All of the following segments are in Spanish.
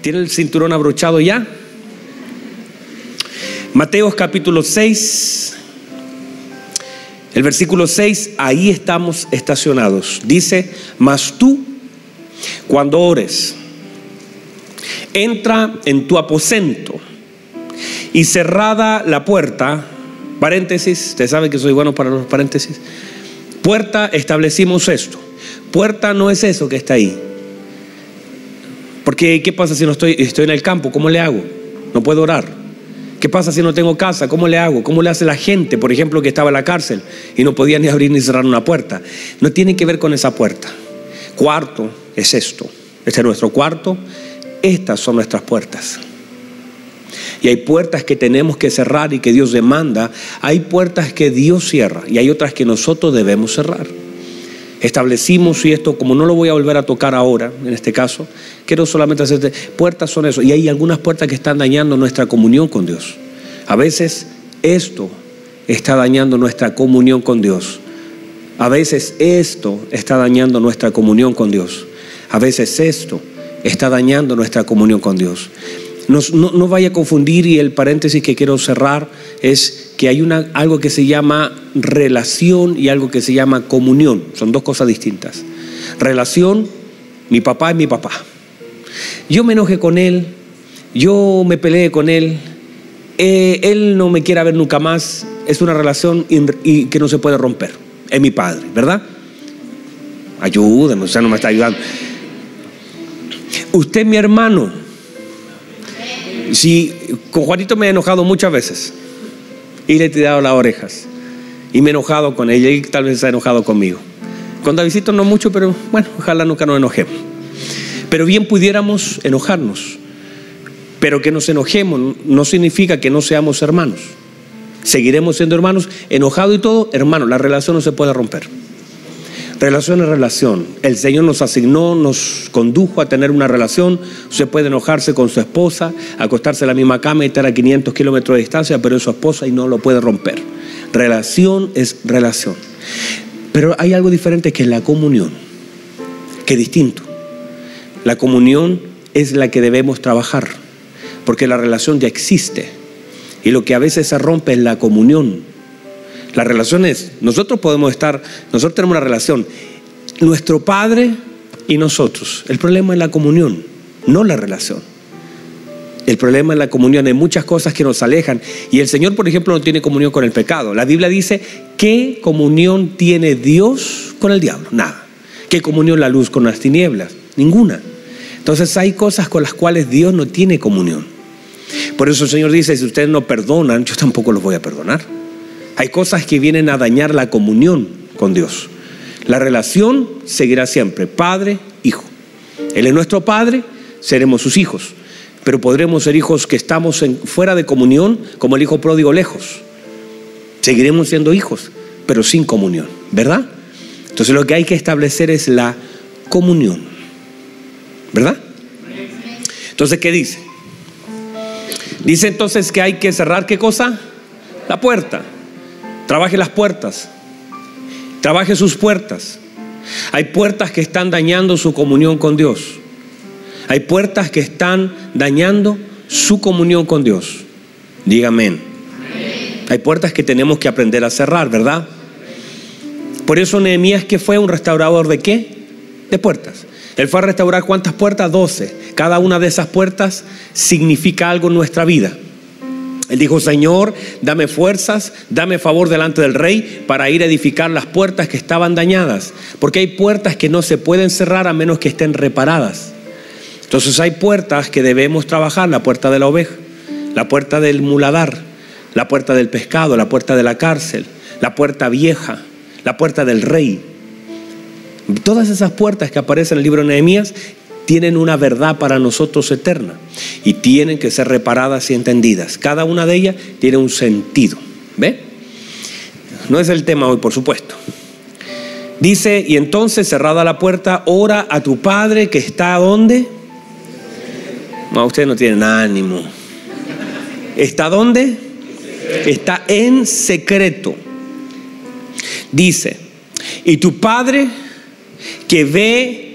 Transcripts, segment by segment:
¿Tiene el cinturón abrochado ya? Mateos capítulo 6, el versículo 6, ahí estamos estacionados. Dice, mas tú, cuando ores, entra en tu aposento y cerrada la puerta, paréntesis, usted sabe que soy bueno para los paréntesis, puerta establecimos esto. Puerta no es eso que está ahí. Porque ¿qué pasa si no estoy, estoy en el campo? ¿Cómo le hago? No puedo orar. ¿Qué pasa si no tengo casa? ¿Cómo le hago? ¿Cómo le hace la gente, por ejemplo, que estaba en la cárcel y no podía ni abrir ni cerrar una puerta? No tiene que ver con esa puerta. Cuarto es esto. Este es nuestro cuarto. Estas son nuestras puertas. Y hay puertas que tenemos que cerrar y que Dios demanda. Hay puertas que Dios cierra y hay otras que nosotros debemos cerrar. Establecimos y esto, como no lo voy a volver a tocar ahora, en este caso, quiero solamente hacerte, puertas son eso. Y hay algunas puertas que están dañando nuestra comunión con Dios. A veces esto está dañando nuestra comunión con Dios. A veces esto está dañando nuestra comunión con Dios. A veces esto está dañando nuestra comunión con Dios no, vaya a confundir y el paréntesis que quiero cerrar es que hay una, algo que se llama relación y algo que se llama comunión. Son dos cosas distintas. Relación, mi papá es mi papá. Yo me enojé con él, yo me peleé con él, eh, él no me quiere ver nunca más, es una relación y que no se puede romper. Es mi padre, ¿verdad? Ayúdeme, usted no me está ayudando. Usted mi hermano si con Juanito me he enojado muchas veces y le he tirado las orejas y me he enojado con ella y tal vez se ha enojado conmigo. Con Davidito no mucho, pero bueno, ojalá nunca nos enojemos. Pero bien pudiéramos enojarnos. Pero que nos enojemos no significa que no seamos hermanos. Seguiremos siendo hermanos, enojado y todo, hermanos, la relación no se puede romper. Relación es relación. El Señor nos asignó, nos condujo a tener una relación. Usted puede enojarse con su esposa, acostarse en la misma cama y estar a 500 kilómetros de distancia, pero es su esposa y no lo puede romper. Relación es relación. Pero hay algo diferente que es la comunión, que es distinto. La comunión es la que debemos trabajar, porque la relación ya existe. Y lo que a veces se rompe es la comunión. La relación es, nosotros podemos estar, nosotros tenemos una relación, nuestro Padre y nosotros. El problema es la comunión, no la relación. El problema es la comunión. Hay muchas cosas que nos alejan. Y el Señor, por ejemplo, no tiene comunión con el pecado. La Biblia dice, ¿qué comunión tiene Dios con el diablo? Nada. ¿Qué comunión la luz con las tinieblas? Ninguna. Entonces hay cosas con las cuales Dios no tiene comunión. Por eso el Señor dice, si ustedes no perdonan, yo tampoco los voy a perdonar. Hay cosas que vienen a dañar la comunión con Dios. La relación seguirá siempre, padre, hijo. Él es nuestro padre, seremos sus hijos. Pero podremos ser hijos que estamos fuera de comunión, como el hijo pródigo lejos. Seguiremos siendo hijos, pero sin comunión, ¿verdad? Entonces lo que hay que establecer es la comunión, ¿verdad? Entonces, ¿qué dice? Dice entonces que hay que cerrar qué cosa? La puerta. Trabaje las puertas. Trabaje sus puertas. Hay puertas que están dañando su comunión con Dios. Hay puertas que están dañando su comunión con Dios. Dígame. Hay puertas que tenemos que aprender a cerrar, ¿verdad? Por eso Nehemías que fue un restaurador de qué? De puertas. Él fue a restaurar cuántas puertas? Doce. Cada una de esas puertas significa algo en nuestra vida. Él dijo, Señor, dame fuerzas, dame favor delante del rey para ir a edificar las puertas que estaban dañadas, porque hay puertas que no se pueden cerrar a menos que estén reparadas. Entonces hay puertas que debemos trabajar, la puerta de la oveja, la puerta del muladar, la puerta del pescado, la puerta de la cárcel, la puerta vieja, la puerta del rey. Todas esas puertas que aparecen en el libro de Nehemías tienen una verdad para nosotros eterna y tienen que ser reparadas y entendidas. Cada una de ellas tiene un sentido. ¿Ve? No es el tema hoy, por supuesto. Dice, y entonces cerrada la puerta, ora a tu Padre que está donde. No, usted no tienen ánimo. ¿Está dónde? Está en secreto. Dice, y tu Padre que ve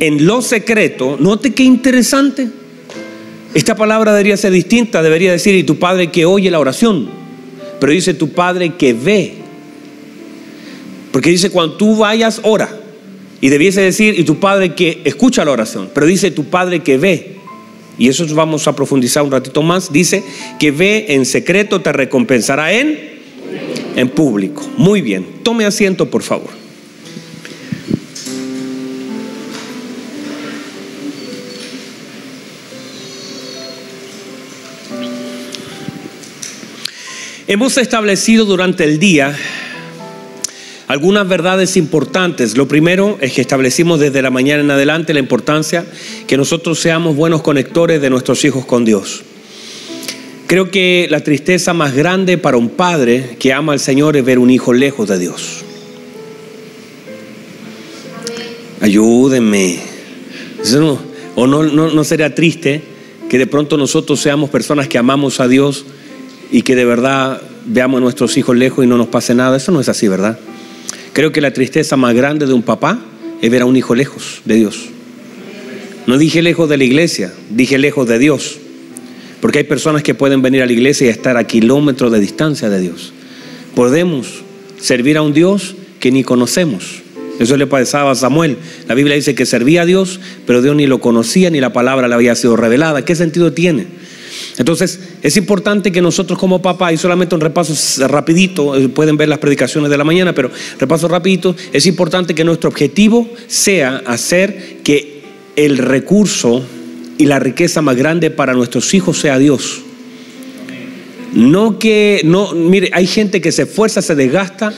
en lo secreto, note qué interesante. Esta palabra debería ser distinta, debería decir, y tu Padre que oye la oración, pero dice tu Padre que ve. Porque dice, cuando tú vayas, ora. Y debiese decir, y tu Padre que escucha la oración, pero dice tu Padre que ve. Y eso vamos a profundizar un ratito más. Dice que ve en secreto, te recompensará en, en público. Muy bien, tome asiento por favor. Hemos establecido durante el día algunas verdades importantes. Lo primero es que establecimos desde la mañana en adelante la importancia que nosotros seamos buenos conectores de nuestros hijos con Dios. Creo que la tristeza más grande para un padre que ama al Señor es ver un hijo lejos de Dios. Ayúdenme. o no, no, no sería triste que de pronto nosotros seamos personas que amamos a Dios y que de verdad veamos a nuestros hijos lejos y no nos pase nada. Eso no es así, ¿verdad? Creo que la tristeza más grande de un papá es ver a un hijo lejos de Dios. No dije lejos de la iglesia, dije lejos de Dios. Porque hay personas que pueden venir a la iglesia y estar a kilómetros de distancia de Dios. Podemos servir a un Dios que ni conocemos. Eso le pasaba a Samuel. La Biblia dice que servía a Dios, pero Dios ni lo conocía ni la palabra le había sido revelada. ¿Qué sentido tiene? Entonces, es importante que nosotros como papá, y solamente un repaso rapidito, eh, pueden ver las predicaciones de la mañana, pero repaso rapidito, es importante que nuestro objetivo sea hacer que el recurso y la riqueza más grande para nuestros hijos sea Dios. No que, no, mire, hay gente que se esfuerza, se desgasta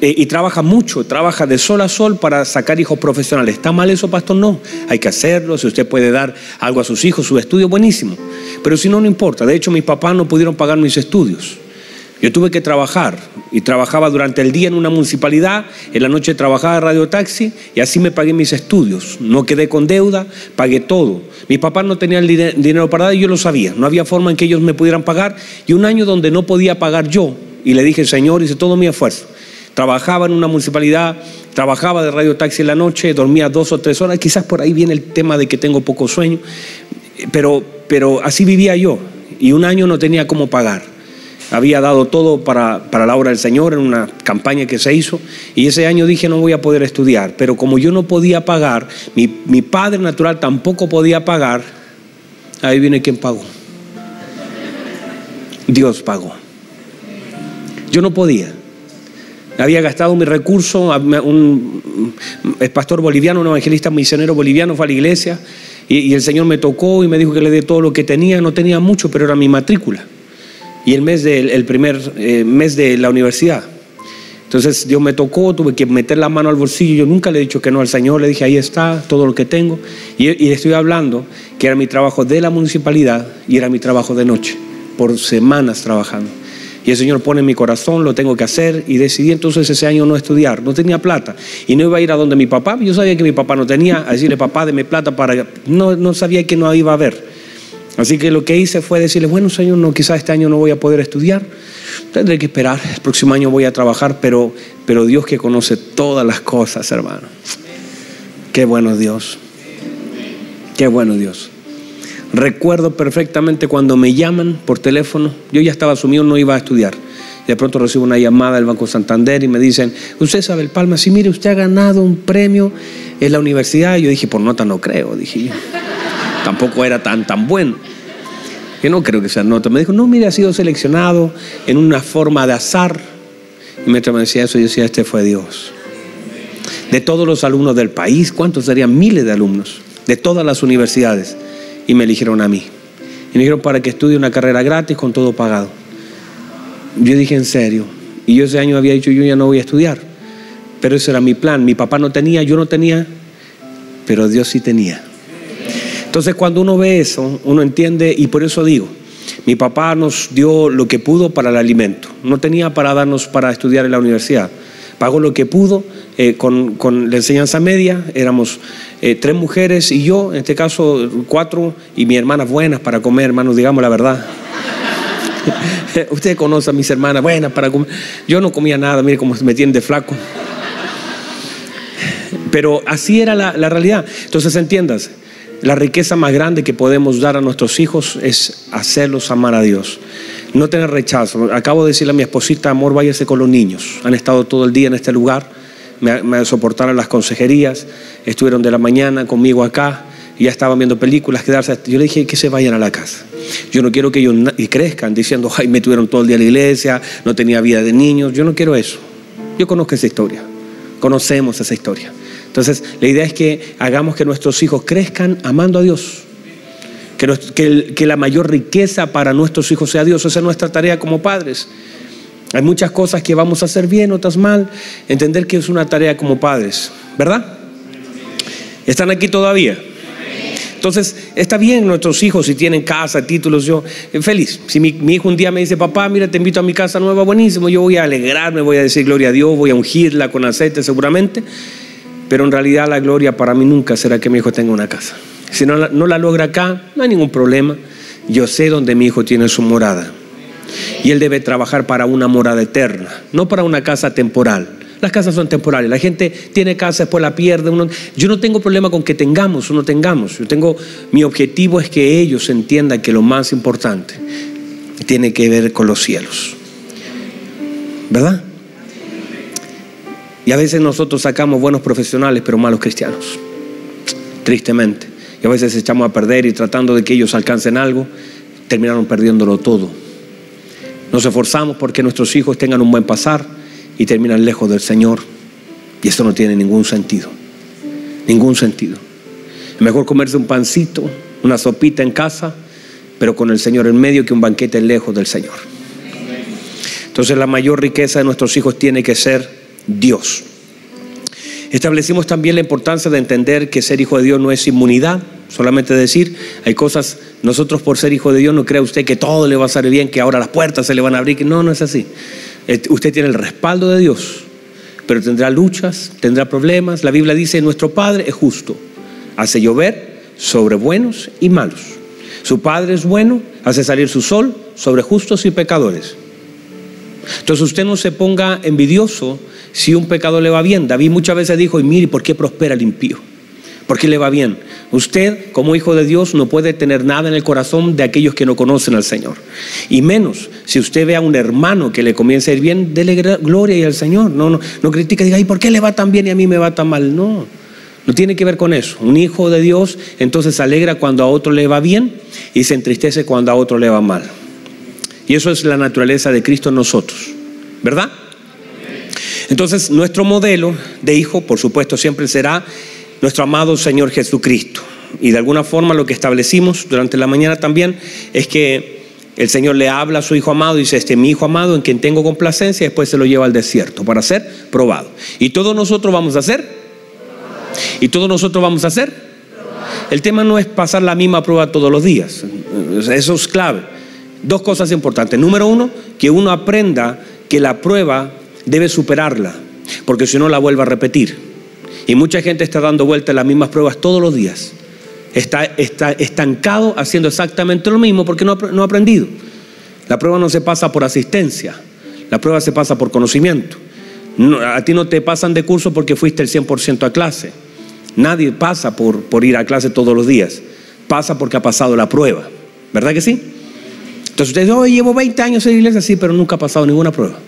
eh, y trabaja mucho, trabaja de sol a sol para sacar hijos profesionales. ¿Está mal eso, pastor? No, hay que hacerlo. Si usted puede dar algo a sus hijos, su estudio, buenísimo. Pero si no, no importa. De hecho, mis papás no pudieron pagar mis estudios. Yo tuve que trabajar y trabajaba durante el día en una municipalidad, en la noche trabajaba radio taxi y así me pagué mis estudios. No quedé con deuda, pagué todo. Mis papás no tenían dinero para dar y yo lo sabía. No había forma en que ellos me pudieran pagar. Y un año donde no podía pagar yo, y le dije, Señor, hice todo mi esfuerzo trabajaba en una municipalidad, trabajaba de radio taxi en la noche, dormía dos o tres horas, quizás por ahí viene el tema de que tengo poco sueño, pero, pero así vivía yo y un año no tenía cómo pagar. Había dado todo para, la obra del Señor en una campaña que se hizo y ese año dije no voy a poder estudiar, pero como yo no podía pagar, mi, mi padre natural tampoco podía pagar, ahí viene quien pagó. Dios pagó. Yo no podía. Había gastado mi recurso, un pastor boliviano, un evangelista misionero boliviano fue a la iglesia y, el Señor me tocó y me dijo que le dé todo lo que tenía. No tenía mucho, pero era mi matrícula. Y el mes del el primer eh, mes de la universidad. Entonces Dios me tocó, tuve que meter la mano al bolsillo. Yo nunca le he dicho que no al Señor, le dije, ahí está, todo lo que tengo. Y, y estoy hablando que era mi trabajo de la municipalidad y era mi trabajo de noche, por semanas trabajando. Y el Señor pone en mi corazón, lo tengo que hacer. Y decidí entonces ese año no estudiar. No tenía plata. Y no iba a ir a donde mi papá. Yo sabía que mi papá no tenía. A decirle, papá, deme plata para... No, no sabía que no iba a haber. Así que lo que hice fue decirle, bueno, Señor, no, quizás este año no voy a poder estudiar. Tendré que esperar. El próximo año voy a trabajar. Pero, pero Dios que conoce todas las cosas, hermano. Qué bueno Dios. Qué bueno Dios. Recuerdo perfectamente cuando me llaman por teléfono, yo ya estaba asumido, no iba a estudiar. De pronto recibo una llamada del Banco Santander y me dicen, usted sabe el Palma, si mire, usted ha ganado un premio en la universidad. Y yo dije, por nota no creo, dije Tampoco era tan, tan bueno. Yo no creo que sea nota. Me dijo, no, mire, ha sido seleccionado en una forma de azar. Y mientras me decía eso, yo decía, este fue Dios. De todos los alumnos del país, ¿cuántos serían? Miles de alumnos, de todas las universidades y me eligieron a mí. Y me dijeron para que estudie una carrera gratis con todo pagado. Yo dije en serio. Y yo ese año había dicho, yo ya no voy a estudiar. Pero ese era mi plan. Mi papá no tenía, yo no tenía, pero Dios sí tenía. Entonces cuando uno ve eso, uno entiende, y por eso digo, mi papá nos dio lo que pudo para el alimento. No tenía para darnos para estudiar en la universidad. Pagó lo que pudo eh, con, la enseñanza media. Éramos eh, tres mujeres y yo, en este caso cuatro, y mi hermana buenas para comer, hermanos, digamos la verdad. Usted conoce a mis hermanas buenas para comer. Yo no comía nada, mire cómo me tienen de flaco. Pero así era la, la realidad. Entonces entiendas, la riqueza más grande que podemos dar a nuestros hijos es hacerlos amar a Dios. No tener rechazo. Acabo de decirle a mi esposita, amor, váyase con los niños. Han estado todo el día en este lugar, me, soportaron las consejerías, estuvieron de la mañana conmigo acá, ya estaban viendo películas, quedarse. Yo le dije que se vayan a la casa. Yo no quiero que ellos crezcan diciendo, ay, me tuvieron todo el día en la iglesia, no tenía vida de niños. Yo no quiero eso. Yo conozco esa historia, conocemos esa historia. Entonces, la idea es que hagamos que nuestros hijos crezcan amando a Dios. Que, que, la mayor riqueza para nuestros hijos sea Dios. Esa es nuestra tarea como padres. Hay muchas cosas que vamos a hacer bien, otras mal. Entender que es una tarea como padres, ¿verdad? ¿Están aquí todavía? Entonces, está bien nuestros hijos si tienen casa, títulos, yo eh, feliz. Si mi, hijo un día me dice, papá, mira, te invito a mi casa nueva, buenísimo, yo voy a alegrarme, voy a decir gloria a Dios, voy a ungirla con aceite seguramente, pero en realidad la gloria para mí nunca será que mi hijo tenga una casa. Si no no la logra acá, no hay ningún problema. Yo sé dónde mi hijo tiene su morada. Y él debe trabajar para una morada eterna, no para una casa temporal. Las casas son temporales. La gente tiene casa, después la pierde. yo no tengo problema con que tengamos o no tengamos. Yo tengo, mi objetivo es que ellos entiendan que lo más importante tiene que ver con los cielos. ¿Verdad? Y a veces nosotros sacamos buenos profesionales, pero malos cristianos. Tristemente. Y a veces echamos a perder y tratando de que ellos alcancen algo, terminaron perdiéndolo todo. Nos esforzamos porque nuestros hijos tengan un buen pasar y terminan lejos del Señor. Y esto no tiene ningún sentido. Ningún sentido. Es mejor comerse un pancito, una sopita en casa, pero con el Señor en medio que un banquete lejos del Señor. Entonces la mayor riqueza de nuestros hijos tiene que ser Dios. Establecimos también la importancia de entender que ser hijo de Dios no es inmunidad, solamente decir, hay cosas, nosotros por ser hijo de Dios no crea usted que todo le va a salir bien, que ahora las puertas se le van a abrir, no, no es así. Eh, usted tiene el respaldo de Dios, pero tendrá luchas, tendrá problemas. La Biblia dice, nuestro Padre es justo, hace llover sobre buenos y malos. Su Padre es bueno, hace salir su sol sobre justos y pecadores. Entonces usted no se ponga envidioso si un pecado le va bien. David muchas veces dijo, y mire, ¿por qué prospera el impío? ¿Por qué le va bien? Usted, como hijo de Dios, no puede tener nada en el corazón de aquellos que no conocen al Señor. Y menos si usted ve a un hermano que le comienza a ir bien, dele gloria al Señor. No, no, no critica, diga, ¿y por qué le va tan bien y a mí me va tan mal? No, no tiene que ver con eso. Un hijo de Dios entonces se alegra cuando a otro le va bien y se entristece cuando a otro le va mal. Y eso es la naturaleza de Cristo en nosotros, ¿verdad? Entonces, nuestro modelo de hijo, por supuesto, siempre será nuestro amado Señor Jesucristo. Y de alguna forma lo que establecimos durante la mañana también es que el Señor le habla a su Hijo amado y dice, este es mi Hijo amado en quien tengo complacencia, y después se lo lleva al desierto para ser probado. ¿Y todos nosotros vamos a hacer? ¿Y todos nosotros vamos a hacer? El tema no es pasar la misma prueba todos los días. Eso es clave. Dos cosas importantes. Número uno, que uno aprenda que la prueba debe superarla, porque si no la vuelve a repetir. Y mucha gente está dando vueltas las mismas pruebas todos los días. Está, está estancado haciendo exactamente lo mismo porque no no ha aprendido. La prueba no se pasa por asistencia, la prueba se pasa por conocimiento. a ti no te pasan de curso porque fuiste el 100% a clase. Nadie pasa por, por ir a clase todos los días. Pasa porque ha pasado la prueba. ¿Verdad que sí? Entonces usted dice, oh, llevo 20 años en iglesia, sí, pero nunca ha pasado ninguna prueba.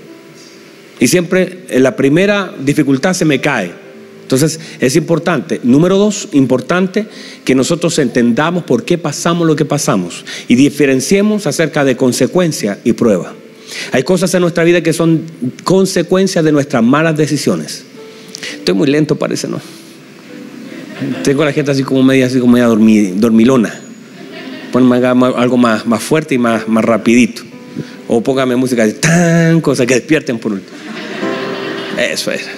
Y siempre en la primera dificultad se me cae. Entonces es importante, número dos, importante que nosotros entendamos por qué pasamos lo que pasamos y diferenciemos acerca de consecuencia y prueba. Hay cosas en nuestra vida que son consecuencias de nuestras malas decisiones. Estoy muy lento, parece, ¿no? Tengo la gente así como media, así como media dormilona. Pónganme algo más, más fuerte y más, más rapidito. O póngame música de tan cosa que despierten por último. Eso es.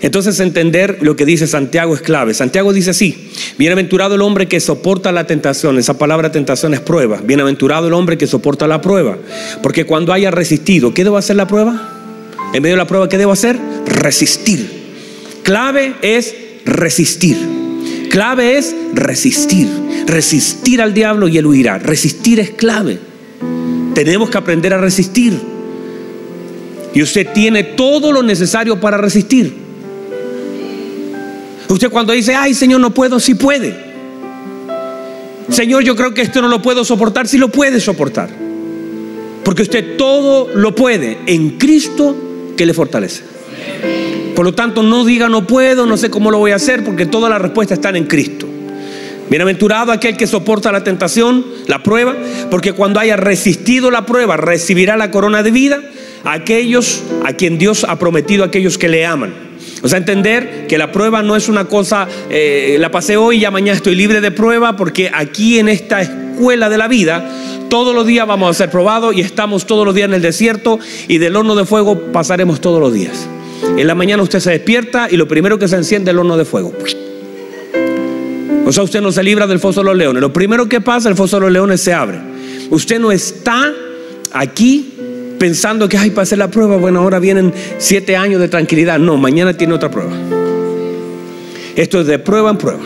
Entonces entender lo que dice Santiago es clave. Santiago dice así, bienaventurado el hombre que soporta la tentación. Esa palabra tentación es prueba. Bienaventurado el hombre que soporta la prueba. Porque cuando haya resistido, ¿qué debo hacer la prueba? En medio de la prueba, ¿qué debo hacer? Resistir. Clave es resistir. Clave es resistir. Resistir al diablo y él huirá. Resistir es clave. Tenemos que aprender a resistir. Y usted tiene todo lo necesario para resistir. Usted cuando dice, ay Señor, no puedo, sí puede. Señor, yo creo que esto no lo puedo soportar, sí lo puede soportar. Porque usted todo lo puede en Cristo que le fortalece. Por lo tanto, no diga no puedo, no sé cómo lo voy a hacer, porque todas las respuestas están en Cristo. Bienaventurado aquel que soporta la tentación, la prueba, porque cuando haya resistido la prueba recibirá la corona de vida a aquellos a quien Dios ha prometido, a aquellos que le aman. O sea, entender que la prueba no es una cosa, eh, la pasé hoy y ya mañana estoy libre de prueba, porque aquí en esta escuela de la vida, todos los días vamos a ser probados y estamos todos los días en el desierto y del horno de fuego pasaremos todos los días. En la mañana usted se despierta y lo primero que se enciende es el horno de fuego. O sea, usted no se libra del foso de los leones. Lo primero que pasa, el foso de los leones se abre. Usted no está aquí pensando que, ay, hacer la prueba, bueno, ahora vienen siete años de tranquilidad. No, mañana tiene otra prueba. Esto es de prueba en prueba,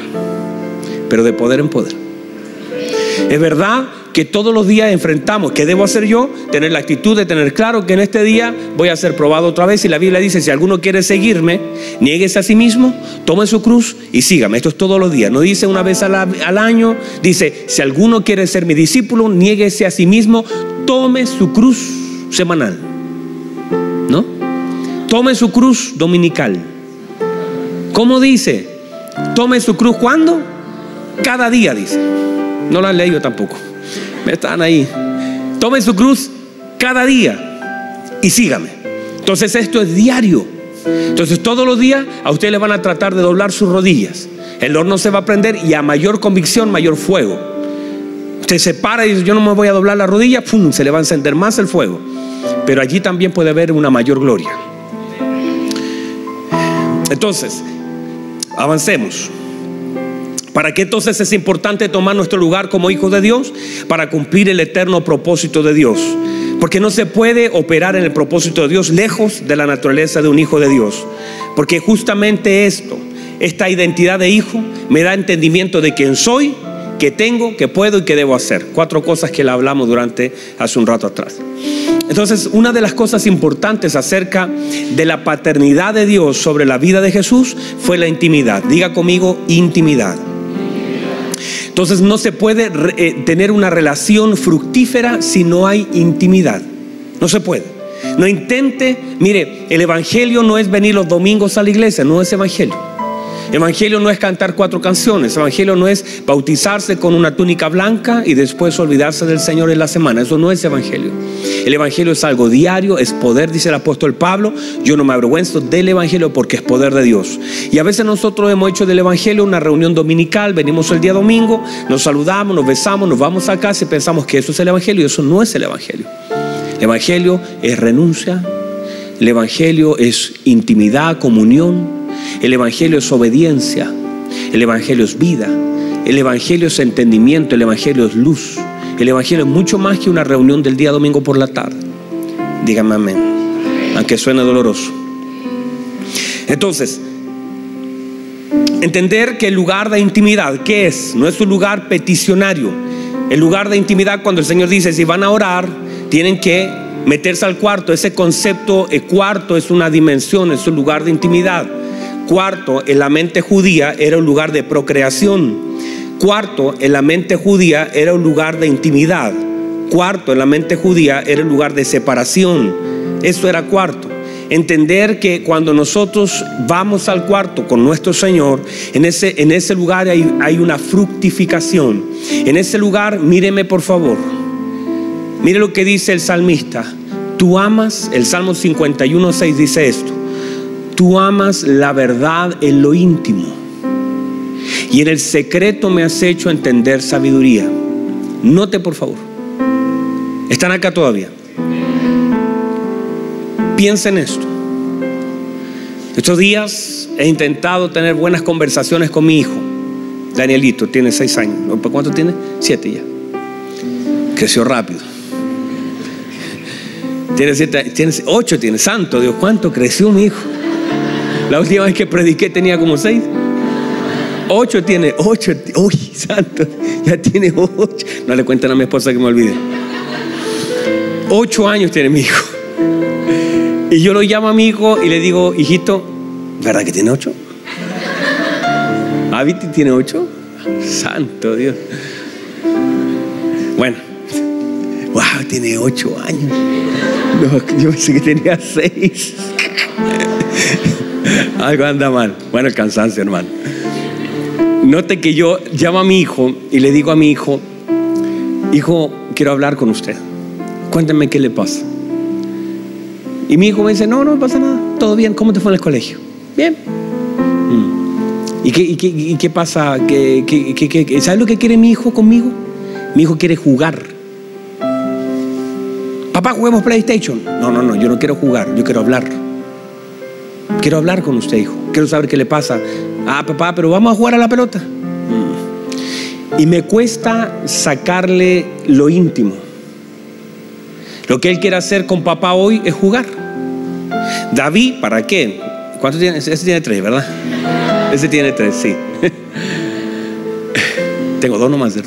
pero de poder en poder. Es verdad que todos los días enfrentamos. ¿Qué debo hacer yo? Tener la actitud de tener claro que en este día voy a ser probado otra vez. Y la Biblia dice, si alguno quiere seguirme, nieguese a sí mismo, tome su cruz y sígame. Esto es todos los días. No dice una vez al, año. Dice, si alguno quiere ser mi discípulo, nieguese a sí mismo, tome su cruz semanal. ¿No? Tome su cruz dominical. ¿Cómo dice? Tome su cruz cuando? Cada día dice. No lo han leído tampoco. Están ahí. Tome su cruz cada día y sígame. Entonces esto es diario. Entonces todos los días a usted le van a tratar de doblar sus rodillas. El horno se va a prender y a mayor convicción, mayor fuego. Usted se para y dice, yo no me voy a doblar la rodilla, ¡pum! se le va a encender más el fuego. Pero allí también puede haber una mayor gloria. Entonces, avancemos. ¿Para qué entonces es importante tomar nuestro lugar como hijos de Dios? Para cumplir el eterno propósito de Dios. Porque no se puede operar en el propósito de Dios lejos de la naturaleza de un hijo de Dios. Porque justamente esto, esta identidad de hijo, me da entendimiento de quién soy, qué tengo, qué puedo y qué debo hacer. Cuatro cosas que le hablamos durante hace un rato atrás. Entonces, una de las cosas importantes acerca de la paternidad de Dios sobre la vida de Jesús fue la intimidad. Diga conmigo, intimidad. Entonces no se puede eh, tener una relación fructífera si no hay intimidad. No se puede. No intente, mire, el Evangelio no es venir los domingos a la iglesia, no es Evangelio. Evangelio no es cantar cuatro canciones, evangelio no es bautizarse con una túnica blanca y después olvidarse del Señor en la semana, eso no es evangelio. El evangelio es algo diario, es poder, dice el apóstol Pablo, yo no me avergüenzo del evangelio porque es poder de Dios. Y a veces nosotros hemos hecho del evangelio una reunión dominical, venimos el día domingo, nos saludamos, nos besamos, nos vamos a casa y pensamos que eso es el evangelio y eso no es el evangelio. El evangelio es renuncia, el evangelio es intimidad, comunión, el Evangelio es obediencia, el Evangelio es vida, el Evangelio es entendimiento, el Evangelio es luz. El Evangelio es mucho más que una reunión del día domingo por la tarde. Dígame amén, aunque suene doloroso. Entonces, entender que el lugar de intimidad, ¿qué es? No es un lugar peticionario. El lugar de intimidad cuando el Señor dice, si van a orar, tienen que meterse al cuarto. Ese concepto, el cuarto es una dimensión, es un lugar de intimidad. Cuarto, en la mente judía era un lugar de procreación. Cuarto, en la mente judía era un lugar de intimidad. Cuarto, en la mente judía era un lugar de separación. Eso era cuarto. Entender que cuando nosotros vamos al cuarto con nuestro Señor, en ese, en ese lugar hay, hay una fructificación. En ese lugar, míreme por favor. Mire lo que dice el salmista. Tú amas, el Salmo 51, 6 dice esto. Tú amas la verdad en lo íntimo. Y en el secreto me has hecho entender sabiduría. Note por favor. Están acá todavía. Piensa en esto. Estos días he intentado tener buenas conversaciones con mi hijo. Danielito tiene seis años. ¿Cuánto tiene? Siete ya. Creció rápido. Tiene siete, tiene ocho, tiene santo Dios. ¿Cuánto creció mi hijo? La última vez que prediqué tenía como seis. Ocho tiene, ocho. Uy, santo, ya tiene ocho. No le cuenten a mi esposa que me olvide. Ocho años tiene mi hijo. Y yo lo llamo a mi hijo y le digo, hijito, ¿verdad que tiene ocho? ¿Ah, Viti tiene ocho? Santo Dios. Bueno, wow, tiene ocho años. Yo pensé que tenía seis. Algo anda mal. Bueno, el cansancio, hermano. Note que yo llamo a mi hijo y le digo a mi hijo, hijo, quiero hablar con usted. Cuéntame qué le pasa. Y mi hijo me dice, no, no pasa nada, todo bien, ¿cómo te fue en el colegio? Bien. Mm. ¿Y, qué, y, qué, pasa? ¿Qué, sabes lo que quiere mi hijo conmigo? Mi hijo quiere jugar. Papá, juguemos PlayStation. No, no, no, yo no quiero jugar, yo quiero hablar. Quiero hablar con usted, hijo. Quiero saber qué le pasa. Ah, papá, pero vamos a jugar a la pelota. Mm. Y me cuesta sacarle lo íntimo. Lo que él quiere hacer con papá hoy es jugar. David, ¿para qué? ¿Cuántos tiene? Ese tiene tres, ¿verdad? Ese tiene tres, sí. Tengo dos nomás.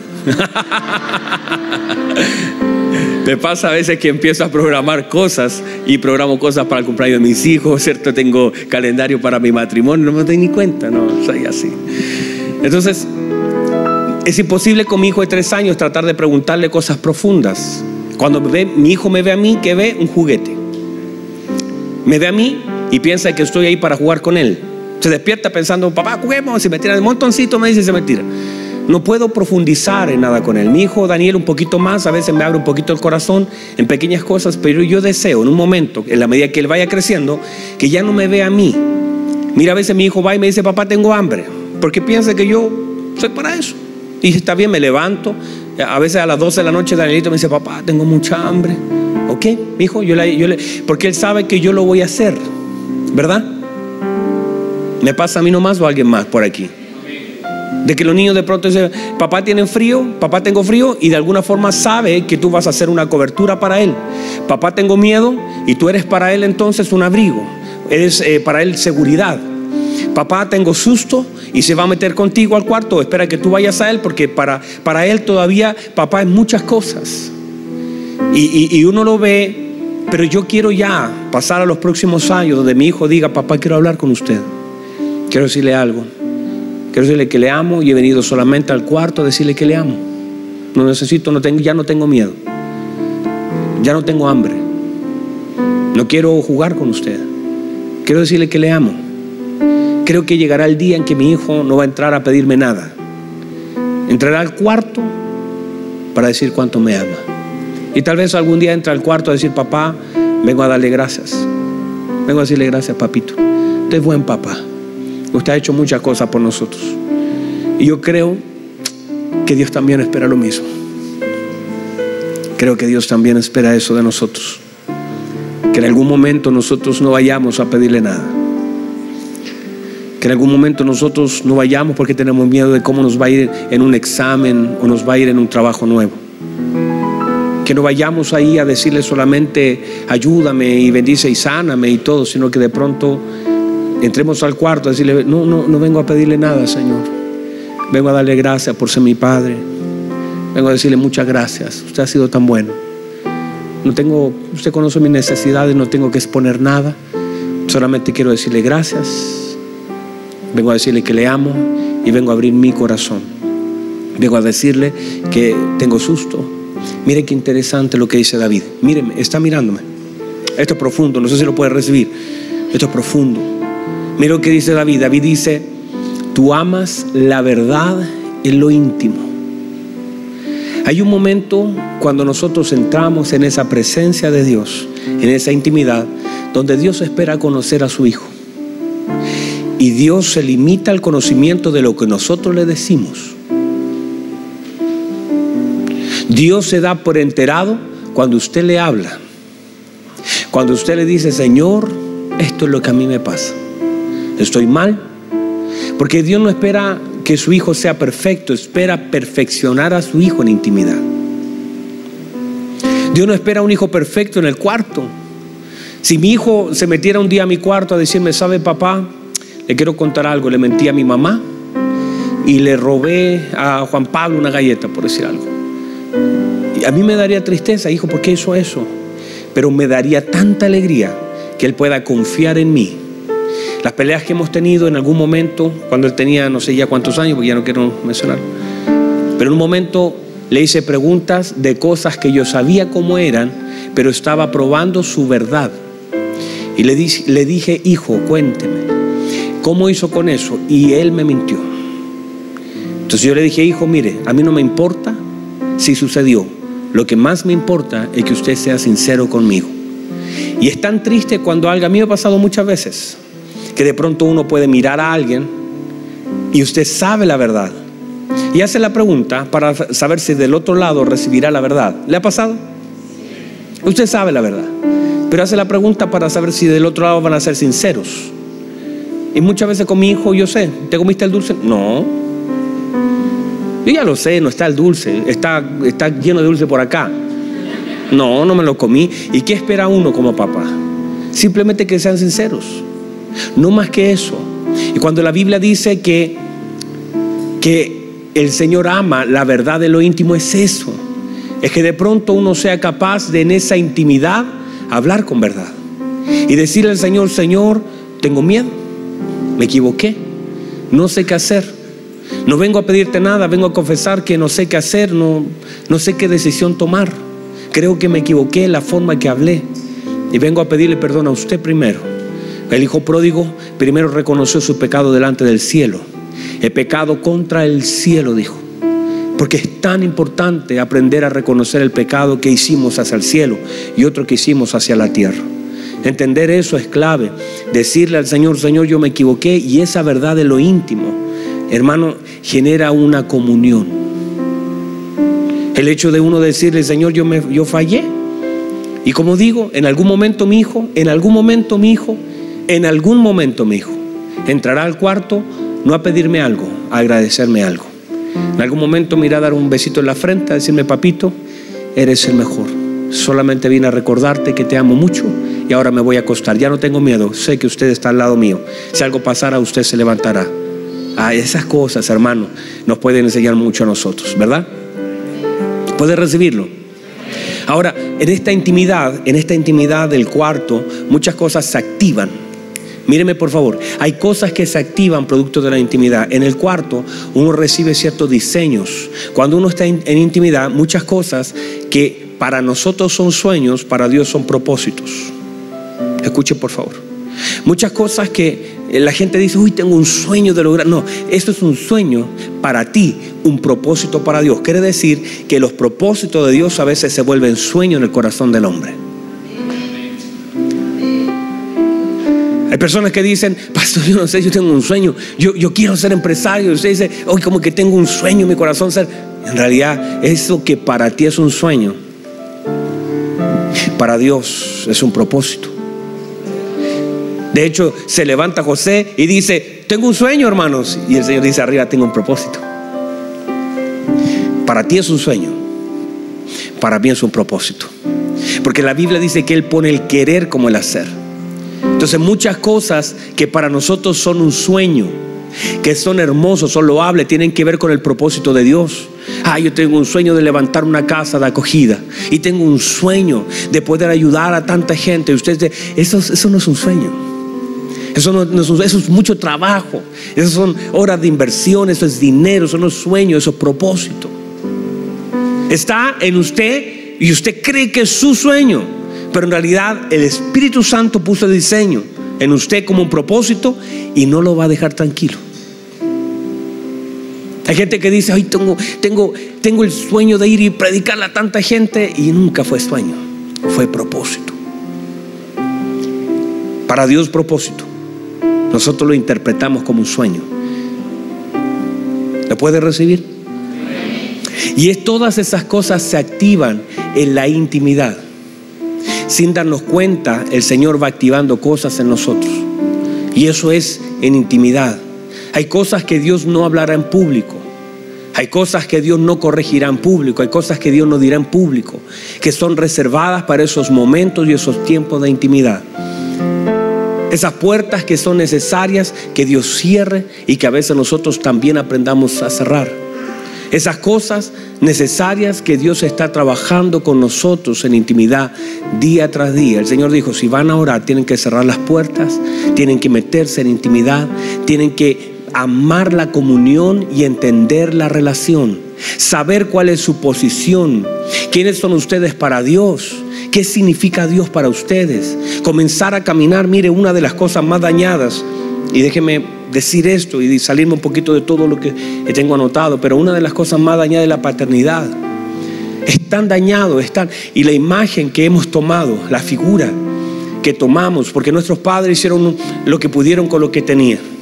Me pasa a veces que empiezo a programar cosas y programo cosas para el cumpleaños de mis hijos, ¿cierto? Tengo calendario para mi matrimonio, no me doy ni cuenta, no, soy así. Entonces, es imposible con mi hijo de tres años tratar de preguntarle cosas profundas. Cuando ve, mi hijo me ve a mí, que ve un juguete. Me ve a mí y piensa que estoy ahí para jugar con él. Se despierta pensando, papá, juguemos, y me tira el montoncito, me dice, se me tira. No puedo profundizar en nada con él. Mi hijo Daniel un poquito más, a veces me abre un poquito el corazón en pequeñas cosas, pero yo deseo en un momento, en la medida que él vaya creciendo, que ya no me vea a mí. Mira, a veces mi hijo va y me dice, papá, tengo hambre, porque piensa que yo soy para eso. Y está bien, me levanto. A veces a las 12 de la noche Danielito me dice, papá, tengo mucha hambre. ¿Ok? Mi hijo, yo le, yo le, porque él sabe que yo lo voy a hacer, ¿verdad? ¿Me pasa a mí nomás o a alguien más por aquí? De que los niños de pronto dicen, papá tiene frío, papá tengo frío, y de alguna forma sabe que tú vas a hacer una cobertura para él. Papá tengo miedo, y tú eres para él entonces un abrigo, eres eh, para él seguridad. Papá tengo susto, y se va a meter contigo al cuarto, espera que tú vayas a él, porque para, para él todavía papá es muchas cosas. Y, y uno lo ve, pero yo quiero ya pasar a los próximos años donde mi hijo diga, papá, quiero hablar con usted, quiero decirle algo. Quiero decirle que le amo y he venido solamente al cuarto a decirle que le amo. No necesito, no tengo, ya no tengo miedo. Ya no tengo hambre. No quiero jugar con usted. Quiero decirle que le amo. Creo que llegará el día en que mi hijo no va a entrar a pedirme nada. Entrará al cuarto para decir cuánto me ama. Y tal vez algún día entra al cuarto a decir, papá, vengo a darle gracias. Vengo a decirle gracias, papito. Usted buen papá. Usted ha hecho muchas cosas por nosotros. Y yo creo que Dios también espera lo mismo. Creo que Dios también espera eso de nosotros. Que en algún momento nosotros no vayamos a pedirle nada. Que en algún momento nosotros no vayamos porque tenemos miedo de cómo nos va a ir en un examen o nos va a ir en un trabajo nuevo. Que no vayamos ahí a decirle solamente ayúdame y bendice y sáname y todo, sino que de pronto entremos al cuarto a decirle, no, no, no vengo a pedirle nada, Señor. Vengo a darle gracias por ser mi Padre. Vengo a decirle muchas gracias. Usted ha sido tan bueno. No tengo, usted conoce mis necesidades, no tengo que exponer nada. Solamente quiero decirle gracias. Vengo a decirle que le amo y vengo a abrir mi corazón. Vengo a decirle que tengo susto. Mire qué interesante lo que dice David. Míreme, está mirándome. Esto es profundo, no sé si lo puede recibir. Esto es profundo. Mira lo que dice David. David dice, tú amas la verdad en lo íntimo. Hay un momento cuando nosotros entramos en esa presencia de Dios, en esa intimidad, donde Dios espera conocer a su Hijo. Y Dios se limita al conocimiento de lo que nosotros le decimos. Dios se da por enterado cuando usted le habla. Cuando usted le dice, Señor, esto es lo que a mí me pasa estoy mal. Porque Dios no espera que su hijo sea perfecto, espera perfeccionar a su hijo en intimidad. Dios no espera un hijo perfecto en el cuarto. Si mi hijo se metiera un día a mi cuarto a decirme, ¿sabe papá? Le quiero contar algo, le mentí a mi mamá y le robé a Juan Pablo una galleta, por decir algo. Y a mí me daría tristeza, hijo, ¿por qué hizo eso? Pero me daría tanta alegría que él pueda confiar en mí las peleas que hemos tenido en algún momento, cuando él tenía no sé ya cuántos años, porque ya no quiero mencionar, pero en un momento le hice preguntas de cosas que yo sabía cómo eran, pero estaba probando su verdad. Y le, le dije, hijo, cuénteme, ¿cómo hizo con eso? Y él me mintió. Entonces yo le dije, hijo, mire, a mí no me importa si sucedió. Lo que más me importa es que usted sea sincero conmigo. Y es tan triste cuando algo, a mí me ha pasado muchas veces, que de pronto uno puede mirar a alguien y usted sabe la verdad. Y hace la pregunta para saber si del otro lado recibirá la verdad. ¿Le ha pasado? Usted sabe la verdad. Pero hace la pregunta para saber si del otro lado van a ser sinceros. Y muchas veces con mi hijo yo sé, ¿te comiste el dulce? No. Yo ya lo sé, no está el dulce, está, está lleno de dulce por acá. No, no me lo comí. ¿Y qué espera uno como papá? Simplemente que sean sinceros. No más que eso. Y cuando la Biblia dice que, que el Señor ama la verdad de lo íntimo, es eso. Es que de pronto uno sea capaz de en esa intimidad hablar con verdad. Y decirle al Señor, Señor, tengo miedo, me equivoqué, no sé qué hacer. No vengo a pedirte nada, vengo a confesar que no sé qué hacer, no, no sé qué decisión tomar. Creo que me equivoqué en la forma que hablé y vengo a pedirle perdón a usted primero. El hijo pródigo primero reconoció su pecado delante del cielo. He pecado contra el cielo, dijo. Porque es tan importante aprender a reconocer el pecado que hicimos hacia el cielo y otro que hicimos hacia la tierra. Entender eso es clave. Decirle al Señor, Señor, yo me equivoqué y esa verdad de lo íntimo, hermano, genera una comunión. El hecho de uno decirle, Señor, yo, me, yo fallé. Y como digo, en algún momento mi hijo, en algún momento mi hijo, en algún momento mi hijo, entrará al cuarto no a pedirme algo, a agradecerme algo. En algún momento me irá a dar un besito en la frente, a decirme, papito, eres el mejor. Solamente vine a recordarte que te amo mucho y ahora me voy a acostar. Ya no tengo miedo, sé que usted está al lado mío. Si algo pasara, usted se levantará. Ah, esas cosas, hermano, nos pueden enseñar mucho a nosotros, ¿verdad? ¿Puede recibirlo? Ahora, en esta intimidad, en esta intimidad del cuarto, muchas cosas se activan. Míreme por favor, hay cosas que se activan producto de la intimidad. En el cuarto uno recibe ciertos diseños. Cuando uno está en intimidad, muchas cosas que para nosotros son sueños, para Dios son propósitos. Escuche por favor. Muchas cosas que eh, la gente dice, uy, tengo un sueño de lograr. No, esto es un sueño para ti, un propósito para Dios. Quiere decir que los propósitos de Dios a veces se vuelven sueños en el corazón del hombre. Personas que dicen, pastor, yo no sé, yo tengo un sueño, yo, yo quiero ser empresario. usted dice, hoy como que tengo un sueño en mi corazón ser. En realidad, eso que para ti es un sueño, para Dios es un propósito. De hecho, se levanta José y dice, tengo un sueño, hermanos. Y el Señor dice, arriba tengo un propósito. Para ti es un sueño. Para mí es un propósito. Porque la Biblia dice que Él pone el querer como el hacer. Entonces muchas cosas que para nosotros son un sueño, que son hermosos, son loables, tienen que ver con el propósito de Dios. Ah, yo tengo un sueño de levantar una casa de acogida y tengo un sueño de poder ayudar a tanta gente. Usted eso, eso no es un sueño. Eso, no, es mucho trabajo. Eso son horas de inversión, eso es dinero, eso no es sueño, eso es propósito. Está en usted y usted cree que es su sueño, pero en realidad el Espíritu Santo puso el diseño en usted como un propósito y no lo va a dejar tranquilo. Hay gente que dice, ay, tengo, tengo, tengo el sueño de ir y predicarle a tanta gente y nunca fue sueño, fue propósito. Para Dios propósito. Nosotros lo interpretamos como un sueño. ¿Lo puede recibir? Y es, todas esas cosas se activan en la intimidad. Sin darnos cuenta, el Señor va activando cosas en nosotros. Y eso es en intimidad. Hay cosas que Dios no hablará en público. Hay cosas que Dios no corregirá en público. Hay cosas que Dios no dirá en público. Que son reservadas para esos momentos y esos tiempos de intimidad. Esas puertas que son necesarias que Dios cierre y que a veces nosotros también aprendamos a cerrar. Esas cosas necesarias que Dios está trabajando con nosotros en intimidad día tras día. El Señor dijo, si van a orar, tienen que cerrar las puertas, tienen que meterse en intimidad, tienen que amar la comunión y entender la relación, saber cuál es su posición, quiénes son ustedes para Dios, qué significa Dios para ustedes, comenzar a caminar, mire, una de las cosas más dañadas, y déjeme decir esto y salirme un poquito de todo lo que tengo anotado, pero una de las cosas más dañadas es la paternidad. Es tan dañado, es tan, y la imagen que hemos tomado, la figura que tomamos, porque nuestros padres hicieron lo que pudieron con lo que tenían.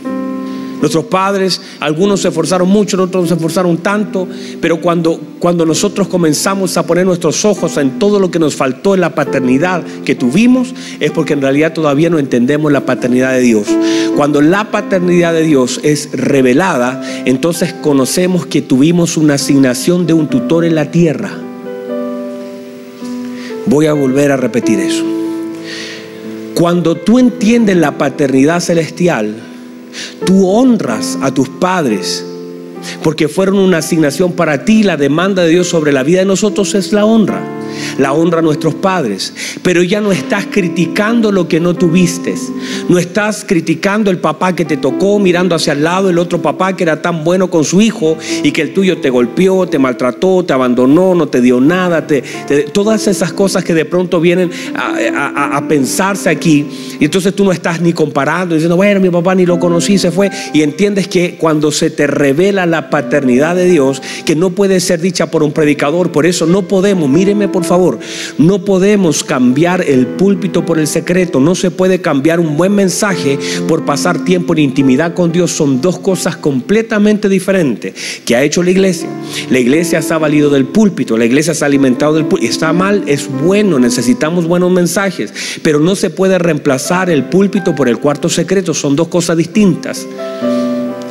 Nuestros padres, algunos se esforzaron mucho, otros se esforzaron tanto, pero cuando, cuando nosotros comenzamos a poner nuestros ojos en todo lo que nos faltó en la paternidad que tuvimos, es porque en realidad todavía no entendemos la paternidad de Dios. Cuando la paternidad de Dios es revelada, entonces conocemos que tuvimos una asignación de un tutor en la tierra. Voy a volver a repetir eso. Cuando tú entiendes la paternidad celestial, Tú honras a tus padres porque fueron una asignación para ti. La demanda de Dios sobre la vida de nosotros es la honra la honra a nuestros padres. Pero ya no estás criticando lo que no tuviste. No estás criticando el papá que te tocó mirando hacia el lado, el otro papá que era tan bueno con su hijo y que el tuyo te golpeó, te maltrató, te abandonó, no te dio nada. todas esas cosas que de pronto vienen a, pensarse aquí. Y entonces tú no estás ni comparando, diciendo, bueno, mi papá ni lo conocí, se fue. Y entiendes que cuando se te revela la paternidad de Dios, que no puede ser dicha por un predicador, por eso no podemos, míreme por favor, no podemos cambiar el púlpito por el secreto, no se puede cambiar un buen mensaje por pasar tiempo en intimidad con Dios, son dos cosas completamente diferentes que ha hecho la iglesia. La iglesia se ha valido del púlpito, la iglesia se ha alimentado del púlpito, está mal, es bueno, necesitamos buenos mensajes, pero no se puede reemplazar el púlpito por el cuarto secreto, son dos cosas distintas.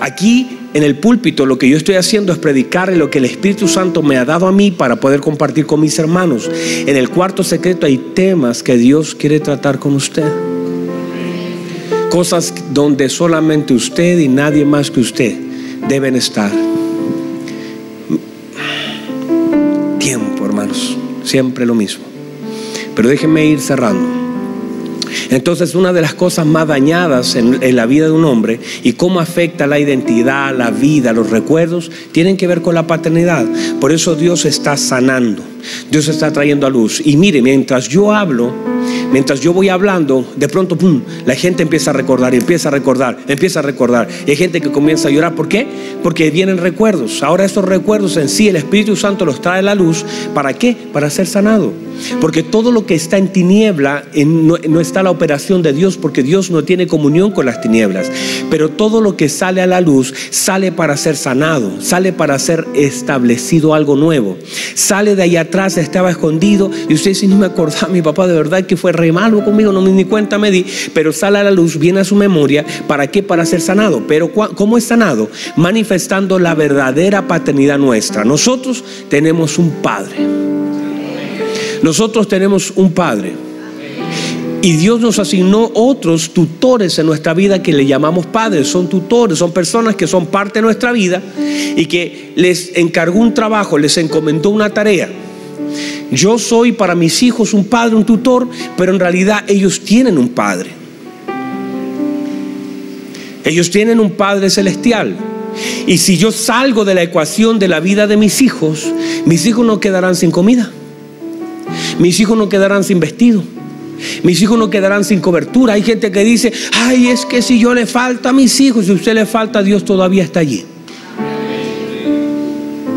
Aquí en el púlpito lo que yo estoy haciendo es predicar lo que el Espíritu Santo me ha dado a mí para poder compartir con mis hermanos. En el cuarto secreto hay temas que Dios quiere tratar con usted. Cosas donde solamente usted y nadie más que usted deben estar. Tiempo, hermanos. Siempre lo mismo. Pero déjenme ir cerrando. Entonces, una de las cosas más dañadas en, la vida de un hombre y cómo afecta la identidad, la vida, los recuerdos, tienen que ver con la paternidad. Por eso Dios está sanando, Dios está trayendo a luz. Y mire, mientras yo hablo, mientras yo voy hablando, de pronto, pum, la gente empieza a recordar, empieza a recordar, empieza a recordar. Y hay gente que comienza a llorar. ¿Por qué? Porque vienen recuerdos. Ahora estos recuerdos en sí, el Espíritu Santo los trae a la luz. ¿Para qué? Para ser sanado. Porque todo lo que está en tiniebla no, está la operación de Dios, porque Dios no tiene comunión con las tinieblas. Pero todo lo que sale a la luz sale para ser sanado, sale para ser establecido algo nuevo. Sale de ahí atrás, estaba escondido, y usted si no me acordaba, mi papá de verdad que fue re malo conmigo, no me ni cuenta me di, pero sale a la luz, viene a su memoria, ¿para qué? Para ser sanado. Pero ¿cómo es sanado? Manifestando la verdadera paternidad nuestra. Nosotros tenemos un Padre. Nosotros tenemos un Padre. Y Dios nos asignó otros tutores en nuestra vida que le llamamos padres. Son tutores, son personas que son parte de nuestra vida y que les encargó un trabajo, les encomendó una tarea. Yo soy para mis hijos un padre, un tutor, pero en realidad ellos tienen un padre. Ellos tienen un padre celestial. Y si yo salgo de la ecuación de la vida de mis hijos, mis hijos no quedarán sin comida. Mis hijos no quedarán sin vestido. Mis hijos no quedarán sin cobertura. Hay gente que dice, ay, es que si yo le falta a mis hijos, si usted le falta, Dios todavía está allí.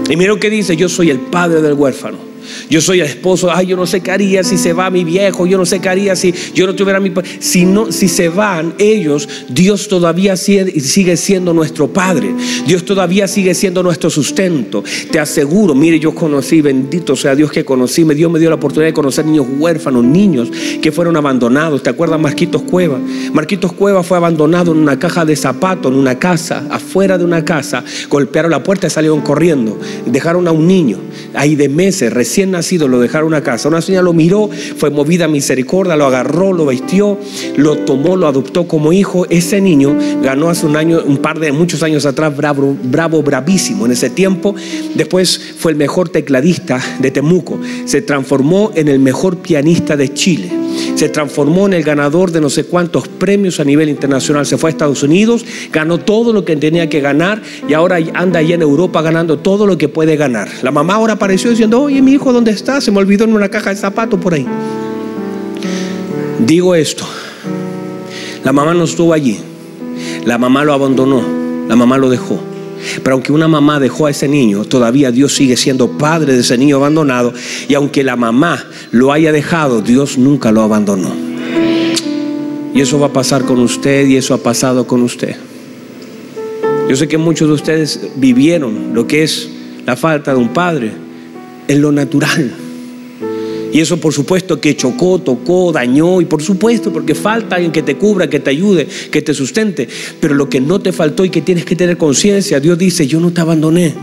Y mira lo que dice, yo soy el padre del huérfano. Yo soy el esposo, ay, yo no sé qué haría si se va mi viejo, yo no sé qué haría si yo no tuviera mi si no si se van ellos, Dios todavía sigue siendo nuestro padre. Dios todavía sigue siendo nuestro sustento. Te aseguro, mire, yo conocí, bendito sea Dios que conocí, me Dios me dio la oportunidad de conocer niños huérfanos, niños que fueron abandonados. ¿Te acuerdas Marquitos Cueva? Marquitos Cueva fue abandonado en una caja de zapatos, en una casa, afuera de una casa, golpearon la puerta y salieron corriendo, dejaron a un niño. Ahí de meses, recién nacido, lo dejaron a casa. Una señora lo miró, fue movida a misericordia, lo agarró, lo vestió, lo tomó, lo adoptó como hijo. Ese niño ganó hace un año, un par de muchos años atrás, bravo, bravo, bravísimo. En ese tiempo, después fue el mejor tecladista de Temuco. Se transformó en el mejor pianista de Chile se transformó en el ganador de no sé cuántos premios a nivel internacional. Se fue a Estados Unidos, ganó todo lo que tenía que ganar y ahora anda allá en Europa ganando todo lo que puede ganar. La mamá ahora apareció diciendo, oye, mi hijo, ¿dónde está? Se me olvidó en una caja de zapatos por ahí. Digo esto, la mamá no estuvo allí, la mamá lo abandonó, la mamá lo dejó. Pero aunque una mamá dejó a ese niño, todavía Dios sigue siendo padre de ese niño abandonado. Y aunque la mamá lo haya dejado, Dios nunca lo abandonó. Y eso va a pasar con usted y eso ha pasado con usted. Yo sé que muchos de ustedes vivieron lo que es la falta de un padre en lo natural. Y eso por supuesto que chocó, tocó, dañó y por supuesto porque falta alguien que te cubra, que te ayude, que te sustente. Pero lo que no te faltó y que tienes que tener conciencia, Dios dice, yo no te abandoné.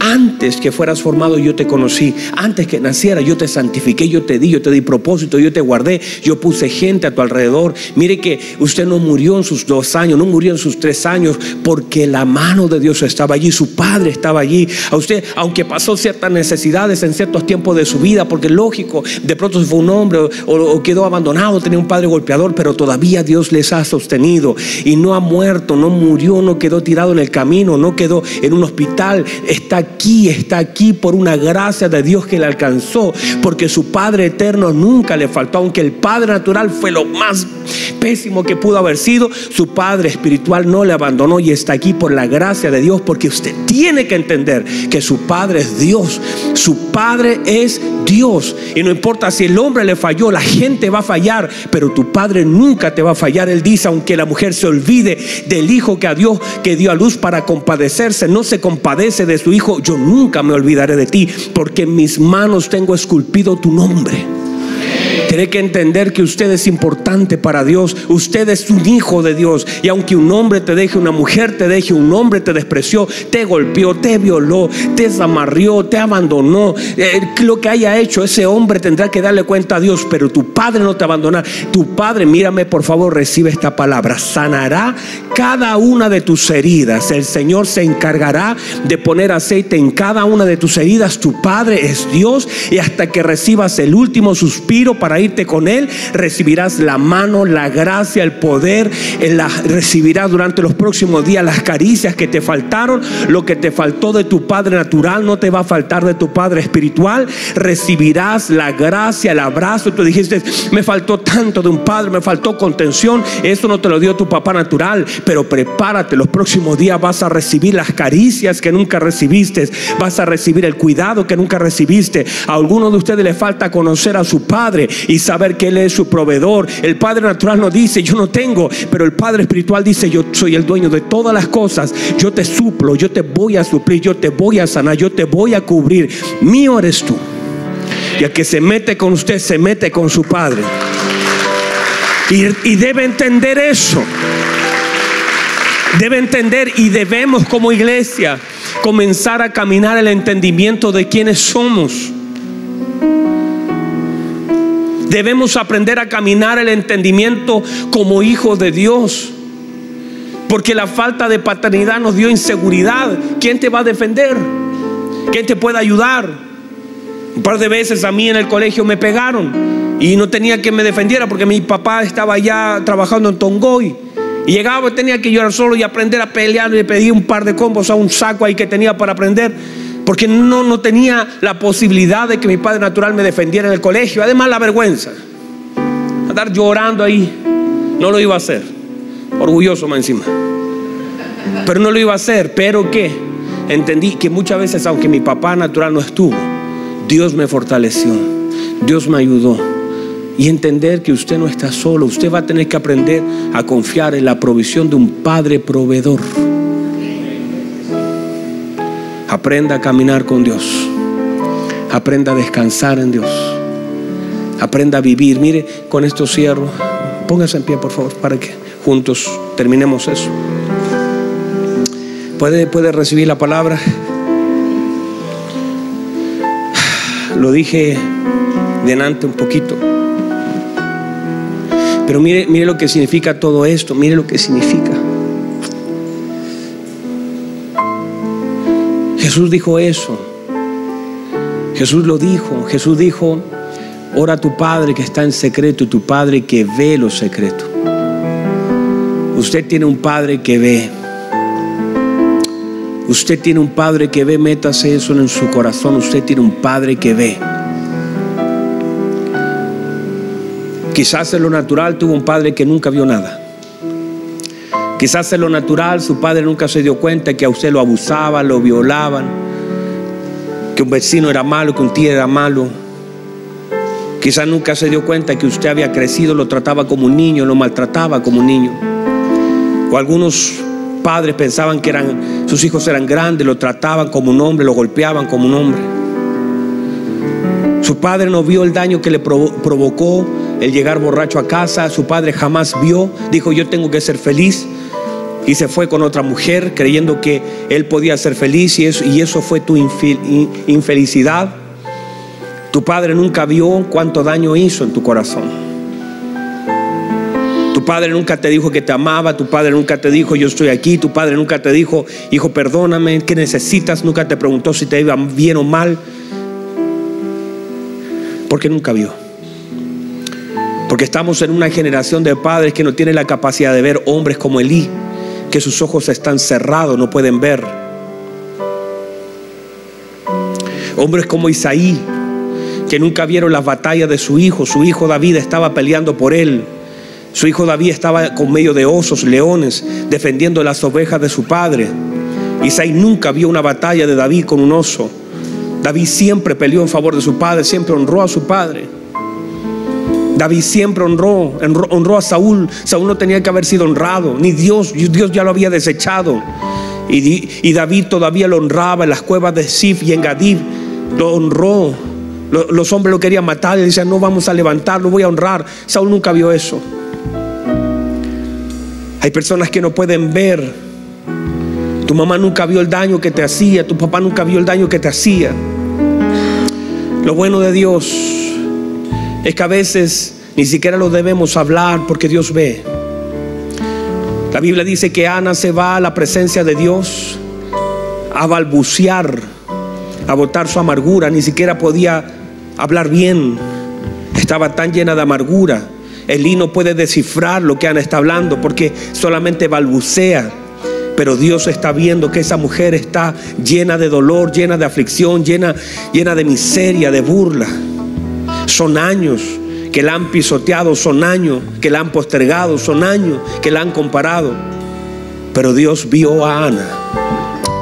Antes que fueras formado yo te conocí. Antes que naciera yo te santifiqué, yo te di, yo te di propósito, yo te guardé, yo puse gente a tu alrededor. Mire que usted no murió en sus dos años, no murió en sus tres años porque la mano de Dios estaba allí, su Padre estaba allí. A usted, aunque pasó ciertas necesidades en ciertos tiempos de su vida, porque lógico, de pronto se fue un hombre o, quedó abandonado, tenía un padre golpeador, pero todavía Dios les ha sostenido y no ha muerto, no murió, no quedó tirado en el camino, no quedó en un hospital, está aquí, está aquí por una gracia de Dios que le alcanzó, porque su Padre eterno nunca le faltó, aunque el Padre natural fue lo más pésimo que pudo haber sido, su Padre espiritual no le abandonó y está aquí por la gracia de Dios, porque usted tiene que entender que su Padre es Dios, su Padre es Dios y no importa si el hombre le falló, la gente va a fallar, pero tu Padre nunca te va a fallar. Él dice, aunque la mujer se olvide del hijo que a Dios que dio a luz para compadecerse, no se compadece de su hijo, yo nunca me olvidaré de ti, porque en mis manos tengo esculpido tu nombre. Tiene que entender que usted es importante para Dios. Usted es un hijo de Dios. Y aunque un hombre te deje, una mujer te deje, un hombre te despreció, te golpeó, te violó, te desamarrió, te abandonó, eh, lo que haya hecho, ese hombre tendrá que darle cuenta a Dios. Pero tu padre no te abandonará. Tu padre, mírame por favor, recibe esta palabra. Sanará cada una de tus heridas. El Señor se encargará de poner aceite en cada una de tus heridas. Tu padre es Dios. Y hasta que recibas el último suspiro para irte con Él, recibirás la mano, la gracia, el poder, la, recibirás durante los próximos días las caricias que te faltaron, lo que te faltó de tu Padre natural, no te va a faltar de tu Padre espiritual, recibirás la gracia, el abrazo, tú dijiste, me faltó tanto de un Padre, me faltó contención, eso no te lo dio tu papá natural, pero prepárate, los próximos días vas a recibir las caricias que nunca recibiste, vas a recibir el cuidado que nunca recibiste. A algunos de ustedes les falta conocer a su Padre y saber que Él es su proveedor. El Padre natural no dice, yo no tengo, pero el Padre espiritual dice, yo soy el dueño de todas las cosas. Yo te suplo, yo te voy a suplir, yo te voy a sanar, yo te voy a cubrir. Mío eres tú. Y el que se mete con usted, se mete con su Padre. Y, y debe entender eso. Debe entender y debemos como iglesia comenzar a caminar el entendimiento de quiénes somos. Debemos aprender a caminar el entendimiento como hijos de Dios. Porque la falta de paternidad nos dio inseguridad. ¿Quién te va a defender? ¿Quién te puede ayudar? Un par de veces a mí en el colegio me pegaron y no tenía que me defendiera porque mi papá estaba allá trabajando en Tongoy. Y llegaba, tenía que llorar solo y aprender a pelear. Le pedí un par de combos a un saco ahí que tenía para aprender porque no, no tenía la posibilidad de que mi padre natural me defendiera en el colegio. Además, la vergüenza. Andar llorando ahí, no lo iba a hacer. Orgulloso más encima. Pero no lo iba a hacer. Pero que entendí que muchas veces, aunque mi papá natural no estuvo, Dios me fortaleció. Dios me ayudó. Y entender que usted no está solo. Usted va a tener que aprender a confiar en la provisión de un Padre proveedor. Aprenda a caminar con Dios. Aprenda a descansar en Dios. Aprenda a vivir. Mire, con esto cierro. Póngase en pie, por favor, para que juntos terminemos eso. ¿Puede, puede recibir la palabra? Lo dije delante un poquito. Pero mire, mire lo que significa todo esto, mire lo que significa. Jesús dijo eso. Jesús lo dijo. Jesús dijo, ora a tu Padre que está en secreto y tu Padre que ve lo secreto. Usted tiene un Padre que ve. Usted tiene un Padre que ve, métase eso en su corazón. Usted tiene un Padre que ve. Quizás en lo natural tuvo un padre que nunca vio nada. Quizás en lo natural su padre nunca se dio cuenta que a usted lo abusaban, lo violaban, que un vecino era malo, que un tío era malo. Quizás nunca se dio cuenta que usted había crecido, lo trataba como un niño, lo maltrataba como un niño. O algunos padres pensaban que eran, sus hijos eran grandes, lo trataban como un hombre, lo golpeaban como un hombre. Su padre no vio el daño que le provocó el llegar borracho a casa, su padre jamás vio, dijo yo tengo que ser feliz y se fue con otra mujer creyendo que él podía ser feliz y eso, y eso fue tu infelicidad. Tu padre nunca vio cuánto daño hizo en tu corazón. Tu padre nunca te dijo que te amaba, tu padre nunca te dijo yo estoy aquí, tu padre nunca te dijo, hijo, perdóname, ¿qué necesitas? Nunca te preguntó si te iba bien o mal, porque nunca vio. Porque estamos en una generación de padres que no tienen la capacidad de ver hombres como Elí, que sus ojos están cerrados, no pueden ver. Hombres como Isaí, que nunca vieron las batallas de su hijo. Su hijo David estaba peleando por él. Su hijo David estaba con medio de osos, leones, defendiendo las ovejas de su padre. Isaí nunca vio una batalla de David con un oso. David siempre peleó en favor de su padre, siempre honró a su padre. David siempre honró, honró, a Saúl. Saúl no tenía que haber sido honrado, ni Dios, Dios ya lo había desechado. Y, David todavía lo honraba en las cuevas de Sif y en Gadib. Lo honró. Los hombres lo querían matar y decían, no vamos a levantarlo, voy a honrar. Saúl nunca vio eso. Hay personas que no pueden ver. Tu mamá nunca vio el daño que te hacía, tu papá nunca vio el daño que te hacía. Lo bueno de Dios es que a veces ni siquiera lo debemos hablar porque Dios ve. La Biblia dice que Ana se va a la presencia de Dios a balbucear, a botar su amargura, ni siquiera podía hablar bien. Estaba tan llena de amargura. Elí no puede descifrar lo que Ana está hablando porque solamente balbucea. Pero Dios está viendo que esa mujer está llena de dolor, llena de aflicción, llena, llena de miseria, de burla. Son años que la han pisoteado, son años que la han postergado, son años que la han comparado. Pero Dios vio a Ana.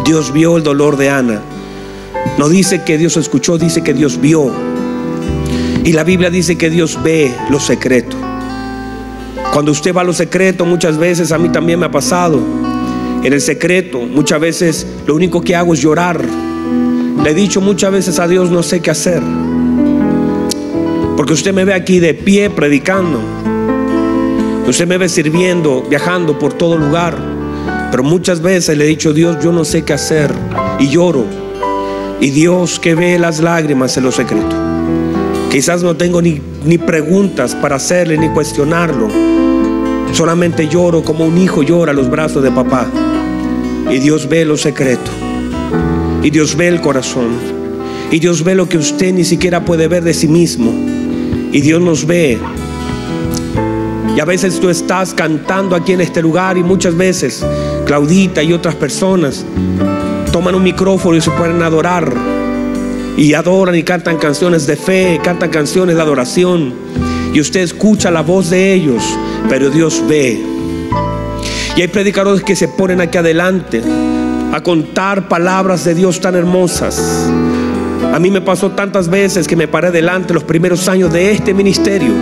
Dios vio el dolor de Ana. No dice que Dios escuchó, dice que Dios vio. Y la Biblia dice que Dios ve lo secreto. Cuando usted va a lo secreto, muchas veces a mí también me ha pasado. En el secreto, muchas veces lo único que hago es llorar. Le he dicho muchas veces a Dios, no sé qué hacer. Porque usted me ve aquí de pie predicando. Usted me ve sirviendo, viajando por todo lugar. Pero muchas veces le he dicho, Dios, yo no sé qué hacer. Y lloro. Y Dios que ve las lágrimas en lo secreto. Quizás no tengo ni, ni preguntas para hacerle ni cuestionarlo. Solamente lloro como un hijo llora a los brazos de papá. Y Dios ve lo secreto. Y Dios ve el corazón. Y Dios ve lo que usted ni siquiera puede ver de sí mismo. Y Dios nos ve. Y a veces tú estás cantando aquí en este lugar y muchas veces Claudita y otras personas toman un micrófono y se pueden adorar. Y adoran y cantan canciones de fe, cantan canciones de adoración. Y usted escucha la voz de ellos, pero Dios ve. Y hay predicadores que se ponen aquí adelante a contar palabras de Dios tan hermosas a mí me pasó tantas veces que me paré delante los primeros años de este ministerio.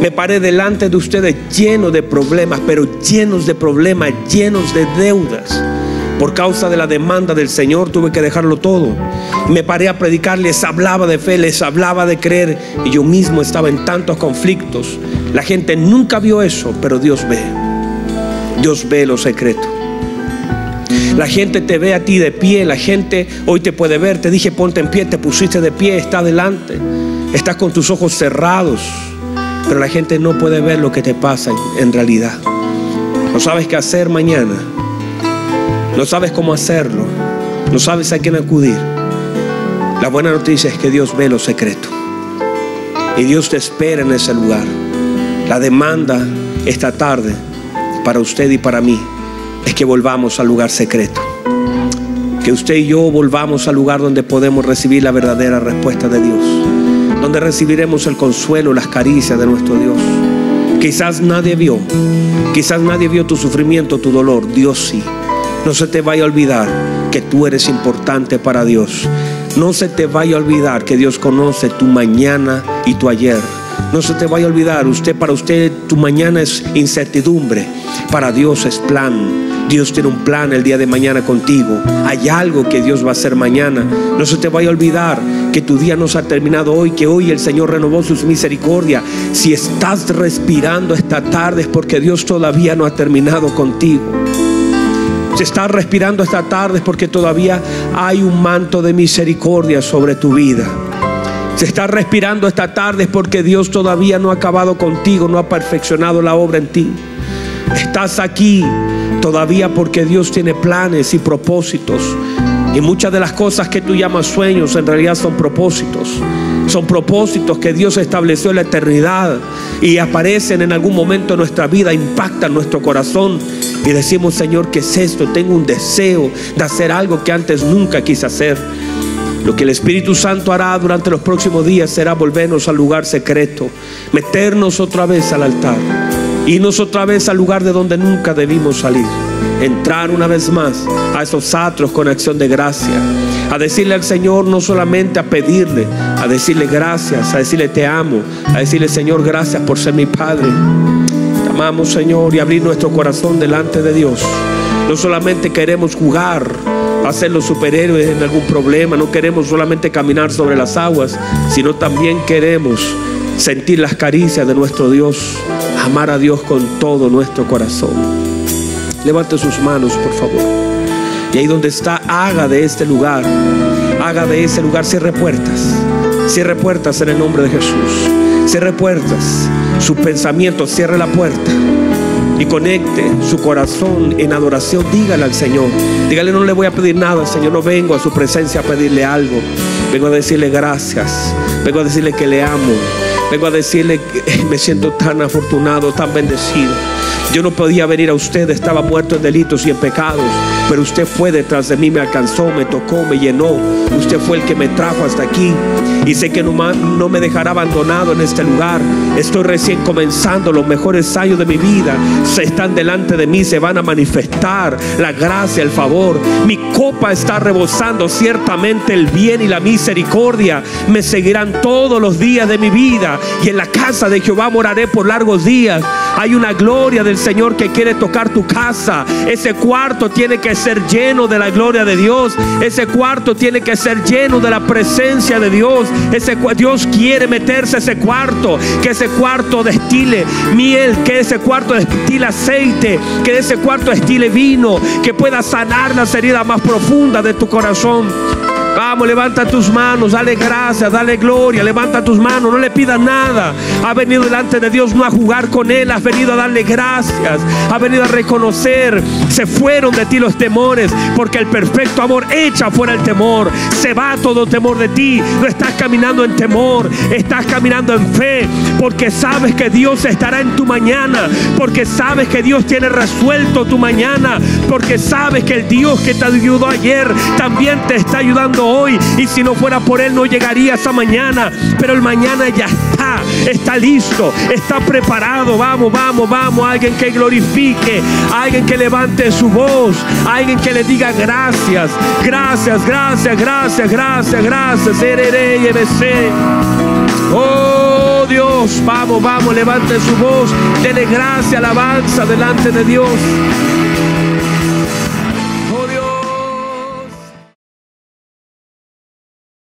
Me paré delante de ustedes lleno de problemas, pero llenos de problemas, llenos de deudas. Por causa de la demanda del Señor tuve que dejarlo todo. Me paré a predicar, les hablaba de fe, les hablaba de creer y yo mismo estaba en tantos conflictos. La gente nunca vio eso, pero Dios ve. Dios ve lo secreto. La gente te ve a ti de pie, la gente hoy te puede ver. Te dije ponte en pie, te pusiste de pie, está adelante. Estás con tus ojos cerrados, pero la gente no puede ver lo que te pasa en realidad. No sabes qué hacer mañana. No sabes cómo hacerlo. No sabes a quién acudir. La buena noticia es que Dios ve lo secreto. Y Dios te espera en ese lugar. La demanda esta tarde para usted y para mí es que volvamos al lugar secreto. Que usted y yo volvamos al lugar donde podemos recibir la verdadera respuesta de Dios. Donde recibiremos el consuelo, las caricias de nuestro Dios. Quizás nadie vio, quizás nadie vio tu sufrimiento, tu dolor. Dios sí. No se te vaya a olvidar que tú eres importante para Dios. No se te vaya a olvidar que Dios conoce tu mañana y tu ayer. No se te vaya a olvidar, usted para usted tu mañana es incertidumbre, para Dios es plan. Dios tiene un plan el día de mañana contigo. Hay algo que Dios va a hacer mañana. No se te vaya a olvidar que tu día no se ha terminado hoy, que hoy el Señor renovó sus misericordia. Si estás respirando esta tarde es porque Dios todavía no ha terminado contigo. Si estás respirando esta tarde es porque todavía hay un manto de misericordia sobre tu vida. Si estás respirando esta tarde es porque Dios todavía no ha acabado contigo, no ha perfeccionado la obra en ti. Estás aquí todavía porque Dios tiene planes y propósitos. Y muchas de las cosas que tú llamas sueños en realidad son propósitos. Son propósitos que Dios estableció en la eternidad y aparecen en algún momento de nuestra vida, impactan nuestro corazón y decimos, Señor, ¿qué es esto? Tengo un deseo de hacer algo que antes nunca quise hacer. Lo que el Espíritu Santo hará durante los próximos días será volvernos al lugar secreto, meternos otra vez al altar, irnos otra vez al lugar de donde nunca debimos salir, entrar una vez más a esos atros con acción de gracia, a decirle al Señor no solamente a pedirle, a decirle gracias, a decirle te amo, a decirle Señor gracias por ser mi Padre. Te amamos Señor y abrir nuestro corazón delante de Dios. No solamente queremos jugar a ser los superhéroes en algún problema, no queremos solamente caminar sobre las aguas, sino también queremos sentir las caricias de nuestro Dios, amar a Dios con todo nuestro corazón. Levante sus manos, por favor. Y ahí donde está, haga de este lugar, haga de ese lugar, cierre puertas, cierre puertas en el nombre de Jesús, cierre puertas, su pensamiento, cierre la puerta y conecte su corazón en adoración, dígale al Señor. Dígale, no le voy a pedir nada, Señor, no vengo a su presencia a pedirle algo. Vengo a decirle gracias. Vengo a decirle que le amo. Vengo a decirle que me siento tan afortunado, tan bendecido. Yo no podía venir a usted, estaba muerto en delitos y en pecados, pero usted fue detrás de mí, me alcanzó, me tocó, me llenó. Usted fue el que me trajo hasta aquí y sé que no, no me dejará abandonado en este lugar. Estoy recién comenzando, los mejores años de mi vida se están delante de mí, se van a manifestar la gracia, el favor. Mi copa está rebosando, ciertamente el bien y la misericordia me seguirán todos los días de mi vida y en la casa de Jehová moraré por largos días. Hay una gloria del Señor que quiere tocar tu casa. Ese cuarto tiene que ser lleno de la gloria de Dios. Ese cuarto tiene que ser lleno de la presencia de Dios. Ese Dios quiere meterse ese cuarto, que ese cuarto destile miel, que ese cuarto destile aceite, que ese cuarto destile vino, que pueda sanar las heridas más profundas de tu corazón. Vamos, levanta tus manos, dale gracias, dale gloria, levanta tus manos, no le pidas nada. Ha venido delante de Dios no a jugar con Él, has venido a darle gracias, ha venido a reconocer. Se fueron de ti los temores, porque el perfecto amor echa fuera el temor. Se va todo temor de ti. No estás caminando en temor, estás caminando en fe, porque sabes que Dios estará en tu mañana, porque sabes que Dios tiene resuelto tu mañana, porque sabes que el Dios que te ayudó ayer también te está ayudando hoy y si no fuera por Él no llegaría esa mañana. Pero el mañana ya está, está listo, está preparado. Vamos, vamos, vamos. Alguien que glorifique, alguien que levante su voz, alguien que le diga gracias, gracias, gracias, gracias, gracias, gracias. Oh Dios, vamos, vamos, levante su voz, dele gracia, alabanza delante de Dios.